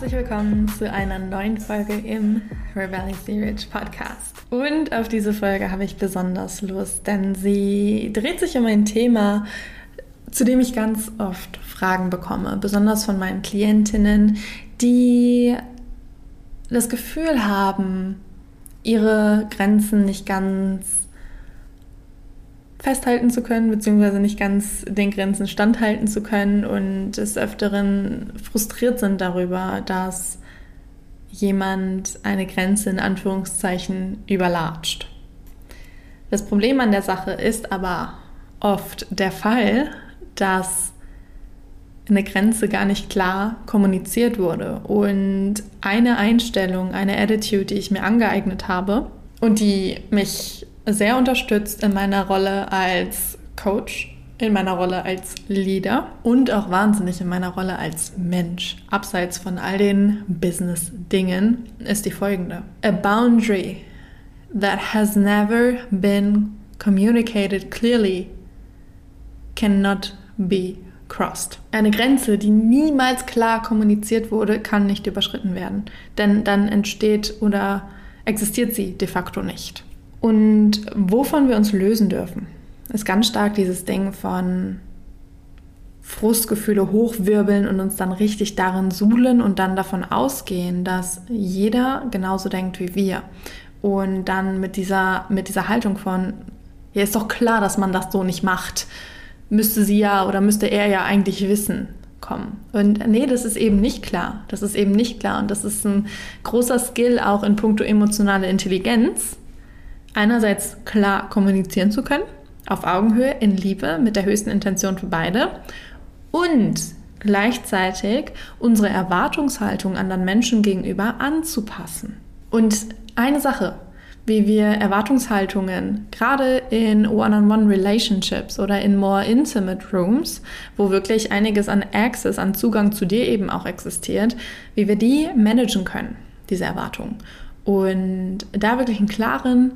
Herzlich willkommen zu einer neuen Folge im Rebelliously Rich Podcast. Und auf diese Folge habe ich besonders Lust, denn sie dreht sich um ein Thema, zu dem ich ganz oft Fragen bekomme, besonders von meinen Klientinnen, die das Gefühl haben, ihre Grenzen nicht ganz festhalten zu können, beziehungsweise nicht ganz den Grenzen standhalten zu können und des Öfteren frustriert sind darüber, dass jemand eine Grenze in Anführungszeichen überlatscht. Das Problem an der Sache ist aber oft der Fall, dass eine Grenze gar nicht klar kommuniziert wurde. Und eine Einstellung, eine Attitude, die ich mir angeeignet habe und die mich sehr unterstützt in meiner Rolle als Coach, in meiner Rolle als Leader und auch wahnsinnig in meiner Rolle als Mensch. Abseits von all den Business-Dingen ist die folgende. A boundary that has never been communicated clearly cannot be crossed. Eine Grenze, die niemals klar kommuniziert wurde, kann nicht überschritten werden. Denn dann entsteht oder existiert sie de facto nicht. Und wovon wir uns lösen dürfen, ist ganz stark dieses Ding von Frustgefühle hochwirbeln und uns dann richtig darin suhlen und dann davon ausgehen, dass jeder genauso denkt wie wir. Und dann mit dieser, mit dieser Haltung von, ja, ist doch klar, dass man das so nicht macht. Müsste sie ja oder müsste er ja eigentlich wissen, kommen. Und nee, das ist eben nicht klar. Das ist eben nicht klar. Und das ist ein großer Skill auch in puncto emotionale Intelligenz, einerseits klar kommunizieren zu können, auf Augenhöhe, in Liebe, mit der höchsten Intention für beide und gleichzeitig unsere Erwartungshaltung anderen Menschen gegenüber anzupassen. Und eine Sache, wie wir Erwartungshaltungen gerade in One-on-One-Relationships oder in more intimate Rooms, wo wirklich einiges an Access, an Zugang zu dir eben auch existiert, wie wir die managen können, diese Erwartungen. Und da wirklich einen klaren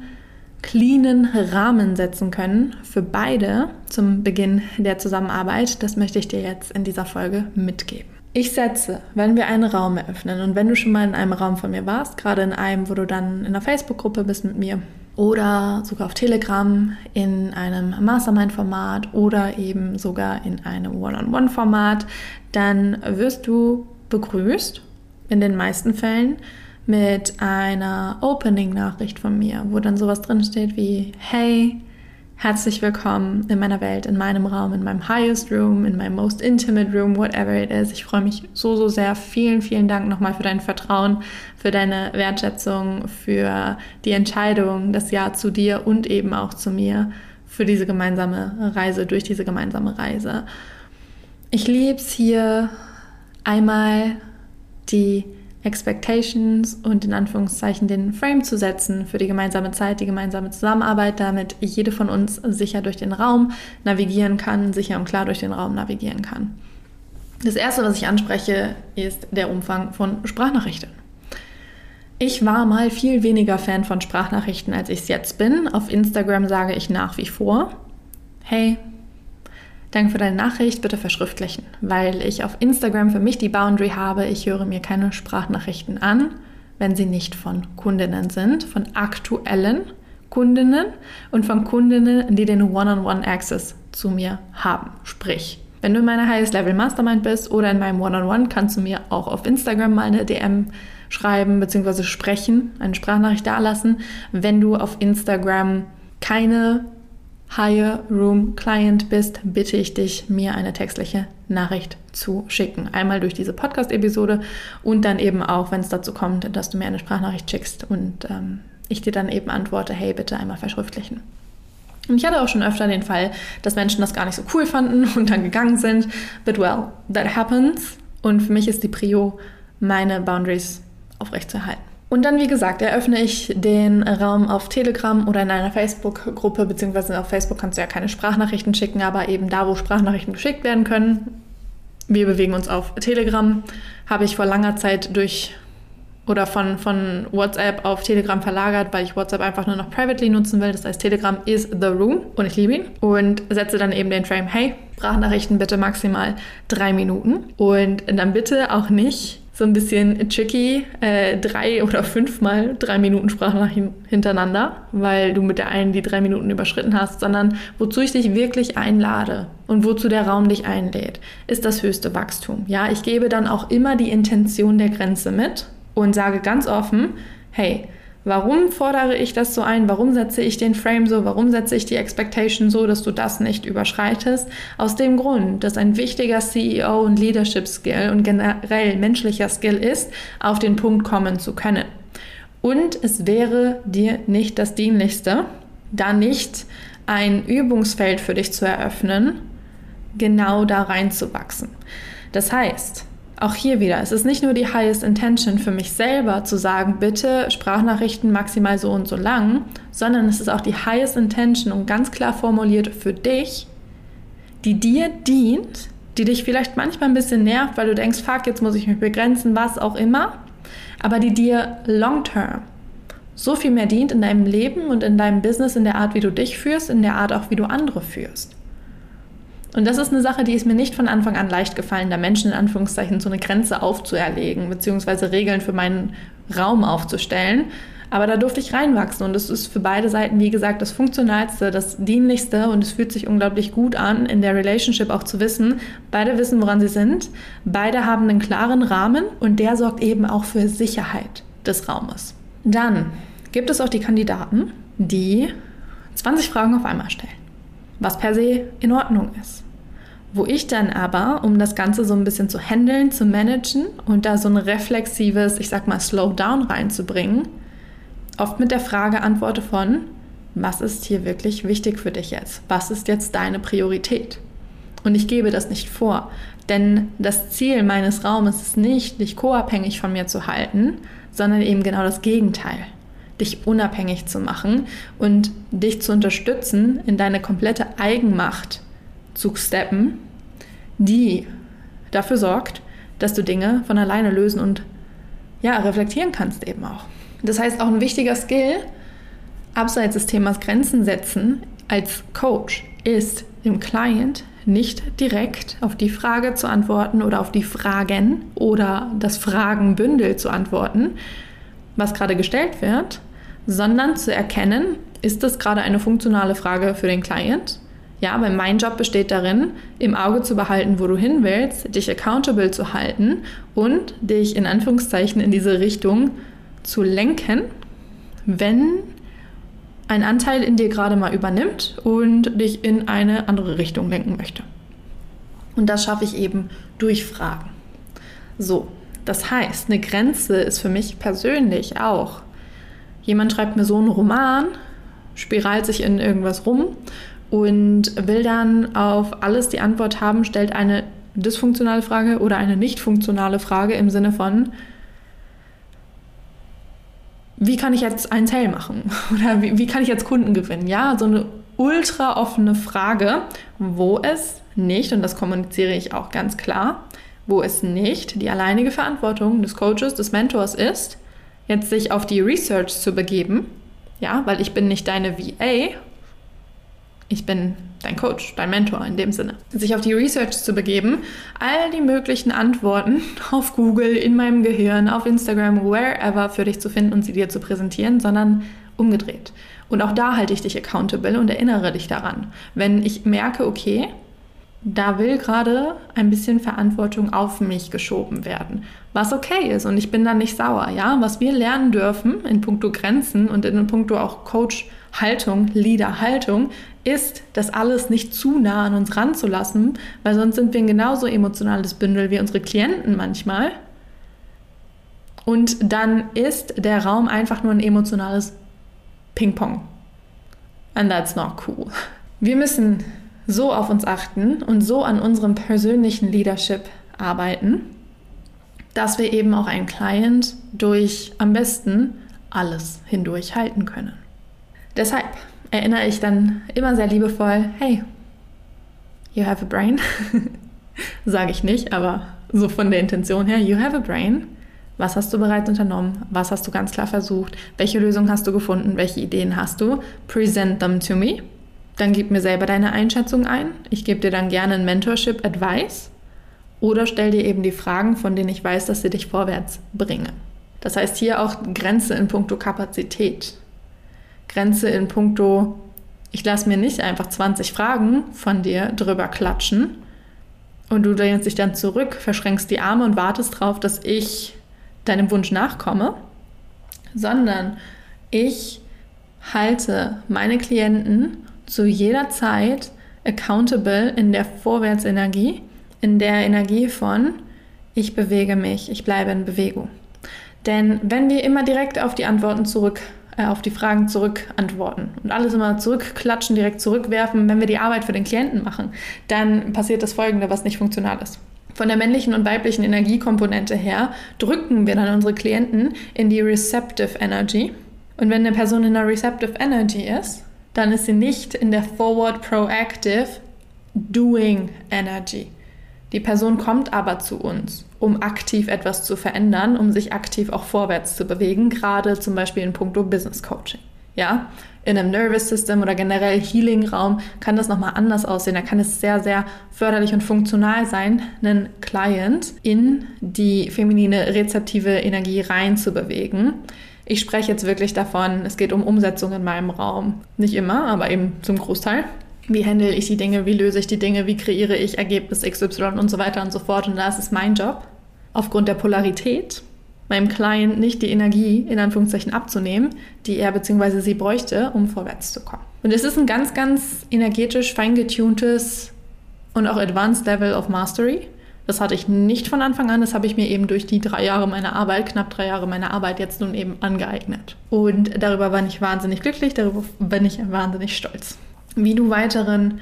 cleanen Rahmen setzen können für beide zum Beginn der Zusammenarbeit, das möchte ich dir jetzt in dieser Folge mitgeben. Ich setze, wenn wir einen Raum eröffnen und wenn du schon mal in einem Raum von mir warst, gerade in einem, wo du dann in einer Facebook-Gruppe bist mit mir oder sogar auf Telegram in einem Mastermind-Format oder eben sogar in einem One-on-One-Format, dann wirst du begrüßt in den meisten Fällen mit einer Opening-Nachricht von mir, wo dann sowas drinsteht wie, hey, herzlich willkommen in meiner Welt, in meinem Raum, in meinem highest room, in meinem most intimate room, whatever it is. Ich freue mich so, so sehr. Vielen, vielen Dank nochmal für dein Vertrauen, für deine Wertschätzung, für die Entscheidung, das Ja zu dir und eben auch zu mir, für diese gemeinsame Reise, durch diese gemeinsame Reise. Ich liebe es hier einmal die Expectations und in Anführungszeichen den Frame zu setzen für die gemeinsame Zeit, die gemeinsame Zusammenarbeit, damit jede von uns sicher durch den Raum navigieren kann, sicher und klar durch den Raum navigieren kann. Das erste, was ich anspreche, ist der Umfang von Sprachnachrichten. Ich war mal viel weniger Fan von Sprachnachrichten, als ich es jetzt bin. Auf Instagram sage ich nach wie vor, hey, Danke für deine Nachricht, bitte verschriftlichen, weil ich auf Instagram für mich die Boundary habe, ich höre mir keine Sprachnachrichten an, wenn sie nicht von Kundinnen sind, von aktuellen Kundinnen und von Kundinnen, die den One-on-One-Access zu mir haben. Sprich, wenn du in meiner Highest Level Mastermind bist oder in meinem One-on-One, kannst du mir auch auf Instagram mal eine DM schreiben bzw. sprechen, eine Sprachnachricht dalassen. Wenn du auf Instagram keine Higher Room Client bist, bitte ich dich, mir eine textliche Nachricht zu schicken. Einmal durch diese Podcast-Episode und dann eben auch, wenn es dazu kommt, dass du mir eine Sprachnachricht schickst und ähm, ich dir dann eben antworte, hey, bitte einmal verschriftlichen. Und ich hatte auch schon öfter den Fall, dass Menschen das gar nicht so cool fanden und dann gegangen sind. But well, that happens. Und für mich ist die Prio meine Boundaries aufrechtzuerhalten. Und dann, wie gesagt, eröffne ich den Raum auf Telegram oder in einer Facebook-Gruppe, beziehungsweise auf Facebook kannst du ja keine Sprachnachrichten schicken, aber eben da, wo Sprachnachrichten geschickt werden können. Wir bewegen uns auf Telegram. Habe ich vor langer Zeit durch oder von, von WhatsApp auf Telegram verlagert, weil ich WhatsApp einfach nur noch privately nutzen will. Das heißt, Telegram is the room und ich liebe ihn. Und setze dann eben den Frame, hey, Sprachnachrichten bitte maximal drei Minuten. Und dann bitte auch nicht so ein bisschen tricky, äh, drei oder fünfmal drei Minuten Sprachnachrichten hintereinander, weil du mit der einen die drei Minuten überschritten hast, sondern wozu ich dich wirklich einlade und wozu der Raum dich einlädt, ist das höchste Wachstum. Ja, ich gebe dann auch immer die Intention der Grenze mit und sage ganz offen, hey, Warum fordere ich das so ein? Warum setze ich den Frame so? Warum setze ich die Expectation so, dass du das nicht überschreitest? Aus dem Grund, dass ein wichtiger CEO und Leadership Skill und generell menschlicher Skill ist, auf den Punkt kommen zu können. Und es wäre dir nicht das Dienlichste, da nicht ein Übungsfeld für dich zu eröffnen, genau da reinzuwachsen. Das heißt, auch hier wieder, es ist nicht nur die highest intention für mich selber zu sagen, bitte Sprachnachrichten maximal so und so lang, sondern es ist auch die highest intention und ganz klar formuliert für dich, die dir dient, die dich vielleicht manchmal ein bisschen nervt, weil du denkst, fuck, jetzt muss ich mich begrenzen, was auch immer, aber die dir long term so viel mehr dient in deinem Leben und in deinem Business, in der Art, wie du dich führst, in der Art auch, wie du andere führst. Und das ist eine Sache, die ist mir nicht von Anfang an leicht gefallen, da Menschen in Anführungszeichen so eine Grenze aufzuerlegen, beziehungsweise Regeln für meinen Raum aufzustellen. Aber da durfte ich reinwachsen und es ist für beide Seiten, wie gesagt, das Funktionalste, das Dienlichste und es fühlt sich unglaublich gut an, in der Relationship auch zu wissen, beide wissen, woran sie sind, beide haben einen klaren Rahmen und der sorgt eben auch für Sicherheit des Raumes. Dann gibt es auch die Kandidaten, die 20 Fragen auf einmal stellen, was per se in Ordnung ist. Wo ich dann aber, um das Ganze so ein bisschen zu handeln, zu managen und da so ein reflexives, ich sag mal, Slowdown reinzubringen, oft mit der Frage antworte von, was ist hier wirklich wichtig für dich jetzt? Was ist jetzt deine Priorität? Und ich gebe das nicht vor, denn das Ziel meines Raumes ist nicht, dich co-abhängig von mir zu halten, sondern eben genau das Gegenteil. Dich unabhängig zu machen und dich zu unterstützen, in deine komplette Eigenmacht zu steppen, die dafür sorgt, dass du Dinge von alleine lösen und ja, reflektieren kannst eben auch. Das heißt, auch ein wichtiger Skill, abseits des Themas Grenzen setzen, als Coach ist dem Client nicht direkt auf die Frage zu antworten oder auf die Fragen oder das Fragenbündel zu antworten, was gerade gestellt wird, sondern zu erkennen, ist das gerade eine funktionale Frage für den Client ja, weil mein Job besteht darin, im Auge zu behalten, wo du hin willst, dich accountable zu halten und dich in Anführungszeichen in diese Richtung zu lenken, wenn ein Anteil in dir gerade mal übernimmt und dich in eine andere Richtung lenken möchte. Und das schaffe ich eben durch Fragen. So, das heißt, eine Grenze ist für mich persönlich auch. Jemand schreibt mir so einen Roman, spiralt sich in irgendwas rum und will dann auf alles die Antwort haben, stellt eine dysfunktionale Frage oder eine nicht funktionale Frage im Sinne von, wie kann ich jetzt einen Sale machen? Oder wie, wie kann ich jetzt Kunden gewinnen? Ja, so eine ultra offene Frage, wo es nicht, und das kommuniziere ich auch ganz klar, wo es nicht die alleinige Verantwortung des Coaches, des Mentors ist, jetzt sich auf die Research zu begeben, ja, weil ich bin nicht deine VA ich bin dein Coach, dein Mentor in dem Sinne. Sich auf die Research zu begeben, all die möglichen Antworten auf Google, in meinem Gehirn, auf Instagram, wherever für dich zu finden und sie dir zu präsentieren, sondern umgedreht. Und auch da halte ich dich accountable und erinnere dich daran. Wenn ich merke, okay, da will gerade ein bisschen Verantwortung auf mich geschoben werden, was okay ist und ich bin dann nicht sauer, ja. Was wir lernen dürfen in puncto Grenzen und in puncto auch Coach Haltung, Leader-Haltung, ist, das alles nicht zu nah an uns ranzulassen, weil sonst sind wir ein genauso emotionales Bündel wie unsere Klienten manchmal. Und dann ist der Raum einfach nur ein emotionales Ping-Pong. And that's not cool. Wir müssen so auf uns achten und so an unserem persönlichen Leadership arbeiten, dass wir eben auch einen Client durch am besten alles hindurch halten können. Deshalb erinnere ich dann immer sehr liebevoll, hey, you have a brain. Sage ich nicht, aber so von der Intention her, you have a brain. Was hast du bereits unternommen? Was hast du ganz klar versucht? Welche Lösung hast du gefunden? Welche Ideen hast du? Present them to me. Dann gib mir selber deine Einschätzung ein. Ich gebe dir dann gerne ein Mentorship Advice. Oder stell dir eben die Fragen, von denen ich weiß, dass sie dich vorwärts bringen. Das heißt hier auch Grenze in puncto Kapazität. Grenze in puncto, ich lasse mir nicht einfach 20 Fragen von dir drüber klatschen und du lehnst dich dann zurück, verschränkst die Arme und wartest darauf, dass ich deinem Wunsch nachkomme, sondern ich halte meine Klienten zu jeder Zeit accountable in der Vorwärtsenergie, in der Energie von ich bewege mich, ich bleibe in Bewegung. Denn wenn wir immer direkt auf die Antworten zurück, äh, auf die Fragen zurück antworten und alles immer zurückklatschen, direkt zurückwerfen, wenn wir die Arbeit für den Klienten machen, dann passiert das Folgende, was nicht funktional ist. Von der männlichen und weiblichen Energiekomponente her drücken wir dann unsere Klienten in die Receptive Energy. Und wenn eine Person in der Receptive Energy ist, dann ist sie nicht in der Forward Proactive Doing Energy. Die Person kommt aber zu uns, um aktiv etwas zu verändern, um sich aktiv auch vorwärts zu bewegen, gerade zum Beispiel in puncto Business Coaching. Ja, in einem Nervous System oder generell Healing-Raum kann das nochmal anders aussehen. Da kann es sehr, sehr förderlich und funktional sein, einen Client in die feminine rezeptive Energie reinzubewegen. Ich spreche jetzt wirklich davon, es geht um Umsetzung in meinem Raum. Nicht immer, aber eben zum Großteil wie handle ich die Dinge, wie löse ich die Dinge, wie kreiere ich Ergebnis XY und so weiter und so fort. Und das ist mein Job, aufgrund der Polarität meinem Client nicht die Energie in Anführungszeichen abzunehmen, die er bzw. sie bräuchte, um vorwärts zu kommen. Und es ist ein ganz, ganz energetisch feingetuntes und auch Advanced Level of Mastery. Das hatte ich nicht von Anfang an, das habe ich mir eben durch die drei Jahre meiner Arbeit, knapp drei Jahre meiner Arbeit jetzt nun eben angeeignet. Und darüber bin ich wahnsinnig glücklich, darüber bin ich wahnsinnig stolz wie du weiteren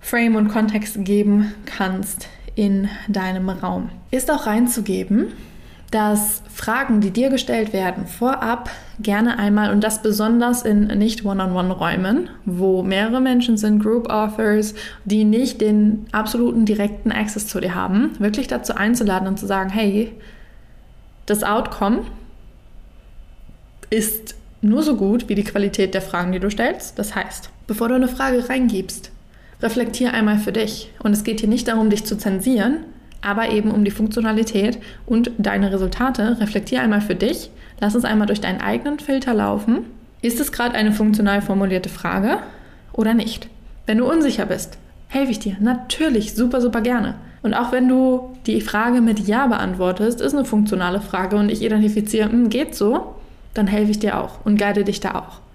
Frame und Kontext geben kannst in deinem Raum. Ist auch reinzugeben, dass Fragen, die dir gestellt werden, vorab gerne einmal und das besonders in nicht One-on-One-Räumen, wo mehrere Menschen sind, Group Authors, die nicht den absoluten direkten Access zu dir haben, wirklich dazu einzuladen und zu sagen, hey, das Outcome ist nur so gut wie die Qualität der Fragen, die du stellst. Das heißt, bevor du eine Frage reingibst, reflektier einmal für dich. Und es geht hier nicht darum, dich zu zensieren, aber eben um die Funktionalität und deine Resultate. Reflektier einmal für dich. Lass es einmal durch deinen eigenen Filter laufen. Ist es gerade eine funktional formulierte Frage oder nicht? Wenn du unsicher bist, helfe ich dir natürlich super, super gerne. Und auch wenn du die Frage mit Ja beantwortest, ist eine funktionale Frage und ich identifiziere, hm, geht so, dann helfe ich dir auch und guide dich da auch.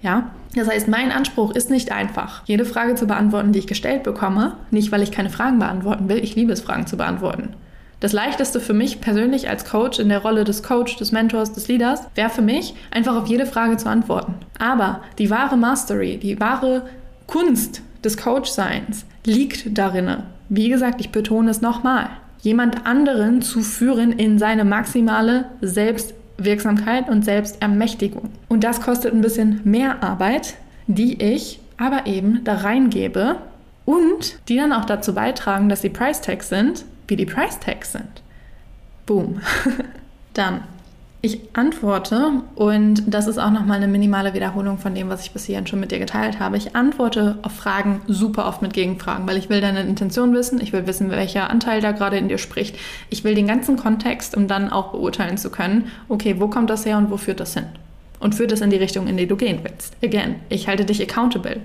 Ja? Das heißt, mein Anspruch ist nicht einfach, jede Frage zu beantworten, die ich gestellt bekomme. Nicht, weil ich keine Fragen beantworten will. Ich liebe es, Fragen zu beantworten. Das leichteste für mich persönlich als Coach in der Rolle des Coach, des Mentors, des Leaders wäre für mich, einfach auf jede Frage zu antworten. Aber die wahre Mastery, die wahre Kunst des Coach-Seins liegt darin, wie gesagt, ich betone es nochmal, jemand anderen zu führen in seine maximale Selbst Wirksamkeit und Selbstermächtigung. Und das kostet ein bisschen mehr Arbeit, die ich aber eben da reingebe und die dann auch dazu beitragen, dass die Price Tags sind, wie die Price Tags sind. Boom. dann ich antworte, und das ist auch nochmal eine minimale Wiederholung von dem, was ich bis hierhin schon mit dir geteilt habe. Ich antworte auf Fragen super oft mit Gegenfragen, weil ich will deine Intention wissen, ich will wissen, welcher Anteil da gerade in dir spricht. Ich will den ganzen Kontext, um dann auch beurteilen zu können, okay, wo kommt das her und wo führt das hin? Und führt es in die Richtung, in die du gehen willst. Again, ich halte dich accountable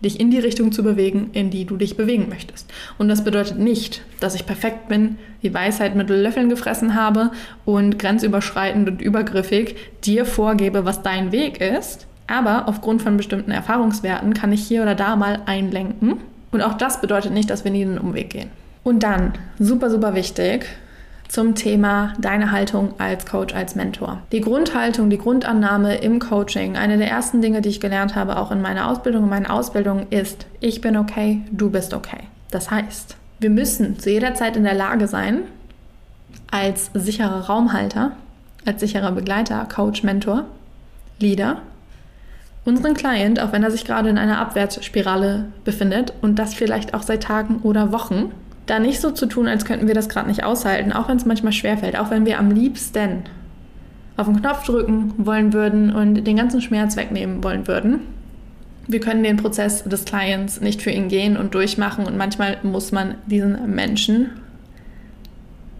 dich in die Richtung zu bewegen, in die du dich bewegen möchtest. Und das bedeutet nicht, dass ich perfekt bin, die Weisheit mit Löffeln gefressen habe und grenzüberschreitend und übergriffig dir vorgebe, was dein Weg ist. Aber aufgrund von bestimmten Erfahrungswerten kann ich hier oder da mal einlenken. Und auch das bedeutet nicht, dass wir nie einen Umweg gehen. Und dann, super, super wichtig, zum Thema deine Haltung als Coach, als Mentor. Die Grundhaltung, die Grundannahme im Coaching, eine der ersten Dinge, die ich gelernt habe, auch in meiner Ausbildung, in meinen Ausbildungen, ist, ich bin okay, du bist okay. Das heißt, wir müssen zu jeder Zeit in der Lage sein, als sicherer Raumhalter, als sicherer Begleiter, Coach, Mentor, Leader, unseren Client, auch wenn er sich gerade in einer Abwärtsspirale befindet und das vielleicht auch seit Tagen oder Wochen, da nicht so zu tun, als könnten wir das gerade nicht aushalten, auch wenn es manchmal schwerfällt, auch wenn wir am liebsten auf den Knopf drücken wollen würden und den ganzen Schmerz wegnehmen wollen würden. Wir können den Prozess des Clients nicht für ihn gehen und durchmachen und manchmal muss man diesen Menschen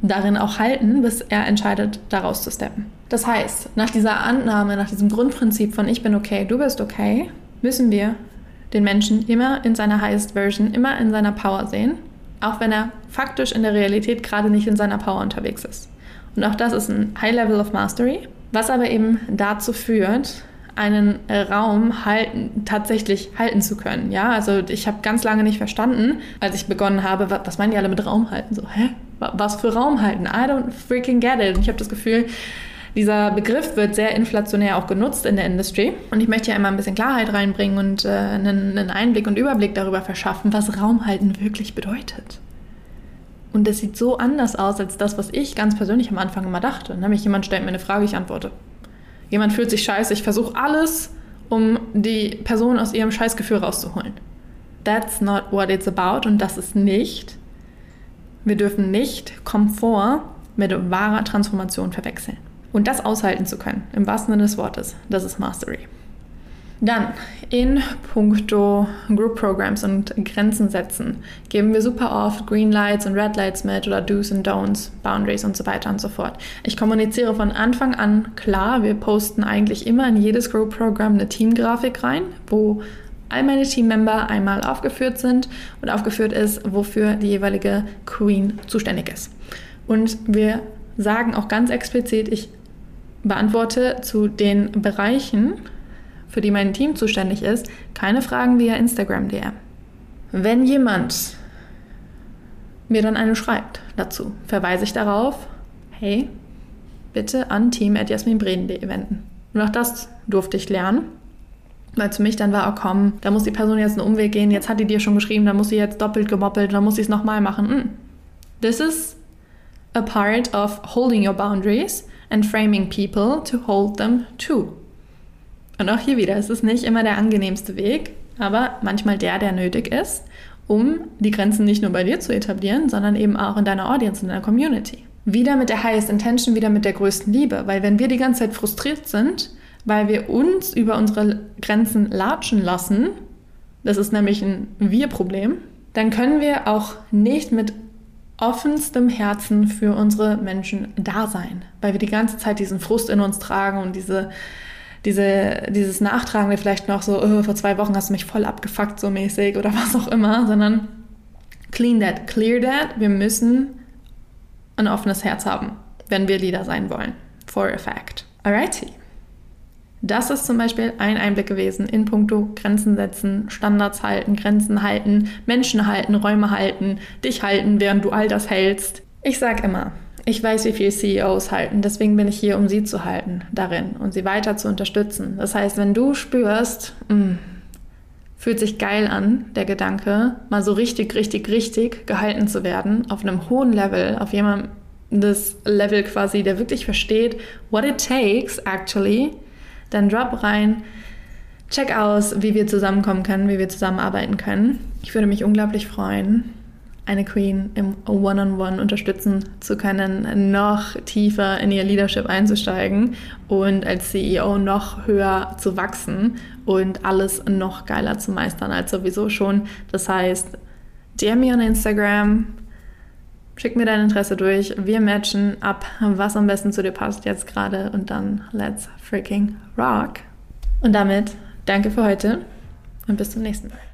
darin auch halten, bis er entscheidet, daraus zu steppen. Das heißt, nach dieser Annahme, nach diesem Grundprinzip von ich bin okay, du bist okay, müssen wir den Menschen immer in seiner highest version, immer in seiner Power sehen, auch wenn er faktisch in der Realität gerade nicht in seiner Power unterwegs ist. Und auch das ist ein High Level of Mastery, was aber eben dazu führt, einen Raum halten, tatsächlich halten zu können. Ja, also ich habe ganz lange nicht verstanden, als ich begonnen habe, was meinen die alle mit Raum halten? So, hä? Was für Raum halten? I don't freaking get it. Und ich habe das Gefühl, dieser Begriff wird sehr inflationär auch genutzt in der Industrie. Und ich möchte hier einmal ein bisschen Klarheit reinbringen und äh, einen, einen Einblick und Überblick darüber verschaffen, was Raumhalten wirklich bedeutet. Und das sieht so anders aus als das, was ich ganz persönlich am Anfang immer dachte. Nämlich jemand stellt mir eine Frage, ich antworte. Jemand fühlt sich scheiße, ich versuche alles, um die Person aus ihrem Scheißgefühl rauszuholen. That's not what it's about und das ist nicht. Wir dürfen nicht Komfort mit wahrer Transformation verwechseln. Und das aushalten zu können, im wahrsten Sinne des Wortes, das ist Mastery. Dann in puncto Group Programs und Grenzen setzen geben wir super oft Green Lights und Red Lights mit oder Do's und Don'ts, Boundaries und so weiter und so fort. Ich kommuniziere von Anfang an klar, wir posten eigentlich immer in jedes Group Program eine Teamgrafik rein, wo all meine Teammember einmal aufgeführt sind und aufgeführt ist, wofür die jeweilige Queen zuständig ist. Und wir sagen auch ganz explizit, ich beantworte zu den Bereichen, für die mein Team zuständig ist, keine Fragen via Instagram DM. Wenn jemand mir dann eine schreibt dazu, verweise ich darauf, hey, bitte an team.jasminbreden.de wenden. Und auch das durfte ich lernen, weil zu mich dann war, oh komm, da muss die Person jetzt einen Umweg gehen, jetzt hat die dir schon geschrieben, da muss sie jetzt doppelt gemoppelt, dann muss sie es nochmal machen. Mm. This is a part of holding your boundaries and framing people to hold them too. Und auch hier wieder, es ist nicht immer der angenehmste Weg, aber manchmal der, der nötig ist, um die Grenzen nicht nur bei dir zu etablieren, sondern eben auch in deiner Audience, in deiner Community. Wieder mit der highest intention, wieder mit der größten Liebe, weil wenn wir die ganze Zeit frustriert sind, weil wir uns über unsere Grenzen latschen lassen, das ist nämlich ein Wir-Problem, dann können wir auch nicht mit offenstem Herzen für unsere Menschen da sein, weil wir die ganze Zeit diesen Frust in uns tragen und diese diese, dieses Nachtragende vielleicht noch so, oh, vor zwei Wochen hast du mich voll abgefuckt, so mäßig oder was auch immer, sondern clean that, clear that. Wir müssen ein offenes Herz haben, wenn wir Leader sein wollen. For a fact. Alrighty. Das ist zum Beispiel ein Einblick gewesen in puncto Grenzen setzen, Standards halten, Grenzen halten, Menschen halten, Räume halten, dich halten, während du all das hältst. Ich sag immer, ich weiß, wie viel CEOs halten, deswegen bin ich hier, um sie zu halten darin und sie weiter zu unterstützen. Das heißt, wenn du spürst, mh, mm, fühlt sich geil an, der Gedanke, mal so richtig, richtig, richtig gehalten zu werden, auf einem hohen Level, auf jemandem das Level quasi, der wirklich versteht, what it takes actually, dann drop rein, check aus, wie wir zusammenkommen können, wie wir zusammenarbeiten können. Ich würde mich unglaublich freuen eine Queen im One-on-One -on -One unterstützen zu können, noch tiefer in ihr Leadership einzusteigen und als CEO noch höher zu wachsen und alles noch geiler zu meistern als sowieso schon. Das heißt, DM mir on Instagram, schick mir dein Interesse durch, wir matchen ab, was am besten zu dir passt jetzt gerade und dann let's freaking rock. Und damit danke für heute und bis zum nächsten Mal.